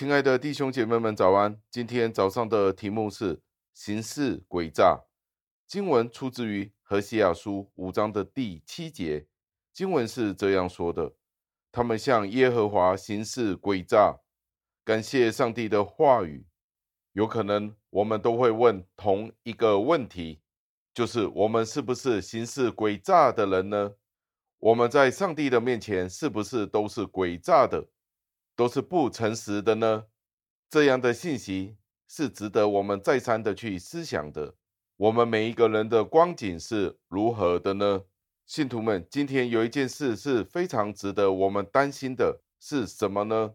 亲爱的弟兄姐妹们，早安！今天早上的题目是“行事诡诈”。经文出自于何西阿书五章的第七节。经文是这样说的：“他们向耶和华行事诡诈。”感谢上帝的话语。有可能我们都会问同一个问题，就是我们是不是行事诡诈的人呢？我们在上帝的面前是不是都是诡诈的？都是不诚实的呢？这样的信息是值得我们再三的去思想的。我们每一个人的光景是如何的呢？信徒们，今天有一件事是非常值得我们担心的，是什么呢？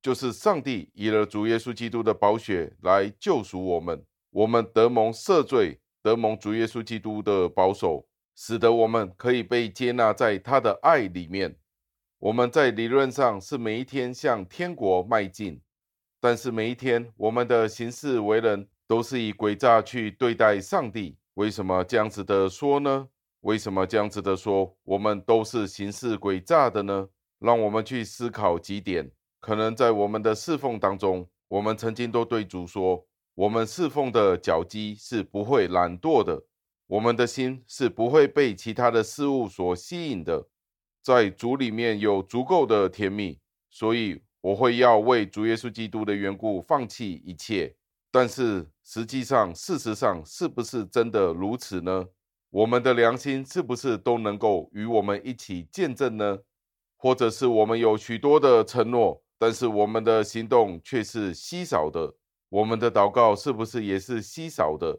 就是上帝以了主耶稣基督的宝血来救赎我们，我们得蒙赦罪，得蒙主耶稣基督的保守，使得我们可以被接纳在他的爱里面。我们在理论上是每一天向天国迈进，但是每一天我们的行事为人都是以诡诈去对待上帝。为什么这样子的说呢？为什么这样子的说？我们都是行事诡诈的呢？让我们去思考几点。可能在我们的侍奉当中，我们曾经都对主说，我们侍奉的脚迹是不会懒惰的，我们的心是不会被其他的事物所吸引的。在主里面有足够的甜蜜，所以我会要为主耶稣基督的缘故放弃一切。但是实际上，事实上是不是真的如此呢？我们的良心是不是都能够与我们一起见证呢？或者是我们有许多的承诺，但是我们的行动却是稀少的？我们的祷告是不是也是稀少的？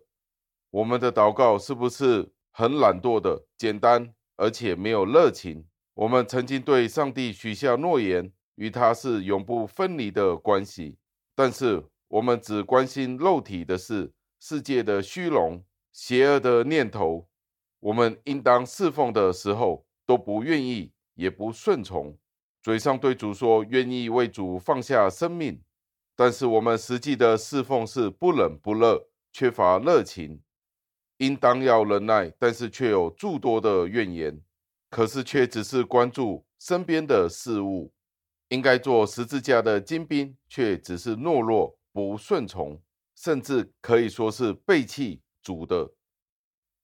我们的祷告是不是很懒惰的、简单，而且没有热情？我们曾经对上帝许下诺言，与他是永不分离的关系。但是我们只关心肉体的事、世界的虚荣、邪恶的念头。我们应当侍奉的时候都不愿意，也不顺从。嘴上对主说愿意为主放下生命，但是我们实际的侍奉是不冷不热，缺乏热情。应当要忍耐，但是却有诸多的怨言。可是却只是关注身边的事物，应该做十字架的精兵，却只是懦弱不顺从，甚至可以说是背弃主的。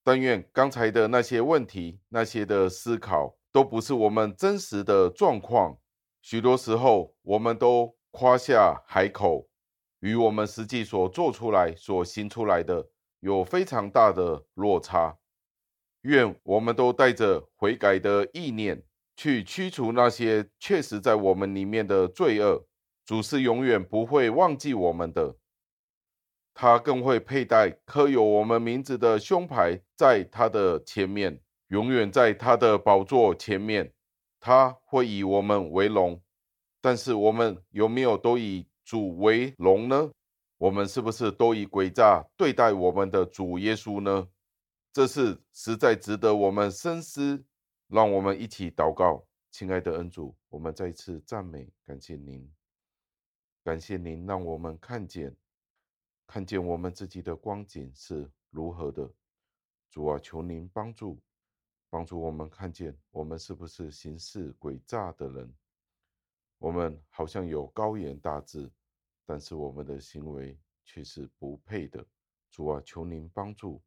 但愿刚才的那些问题、那些的思考，都不是我们真实的状况。许多时候，我们都夸下海口，与我们实际所做出来、所行出来的有非常大的落差。愿我们都带着悔改的意念，去驱除那些确实在我们里面的罪恶。主是永远不会忘记我们的，他更会佩戴刻有我们名字的胸牌在他的前面，永远在他的宝座前面。他会以我们为荣，但是我们有没有都以主为荣呢？我们是不是都以诡诈对待我们的主耶稣呢？这是实在值得我们深思，让我们一起祷告，亲爱的恩主，我们再次赞美感谢您，感谢您让我们看见，看见我们自己的光景是如何的。主啊，求您帮助，帮助我们看见我们是不是行事诡诈的人。我们好像有高言大志，但是我们的行为却是不配的。主啊，求您帮助。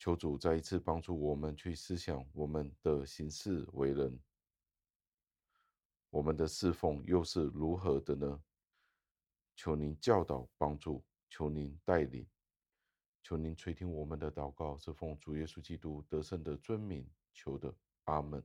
求主再一次帮助我们去思想我们的行事为人，我们的侍奉又是如何的呢？求您教导帮助，求您带领，求您垂听我们的祷告，是奉主耶稣基督得胜的尊名求的，阿门。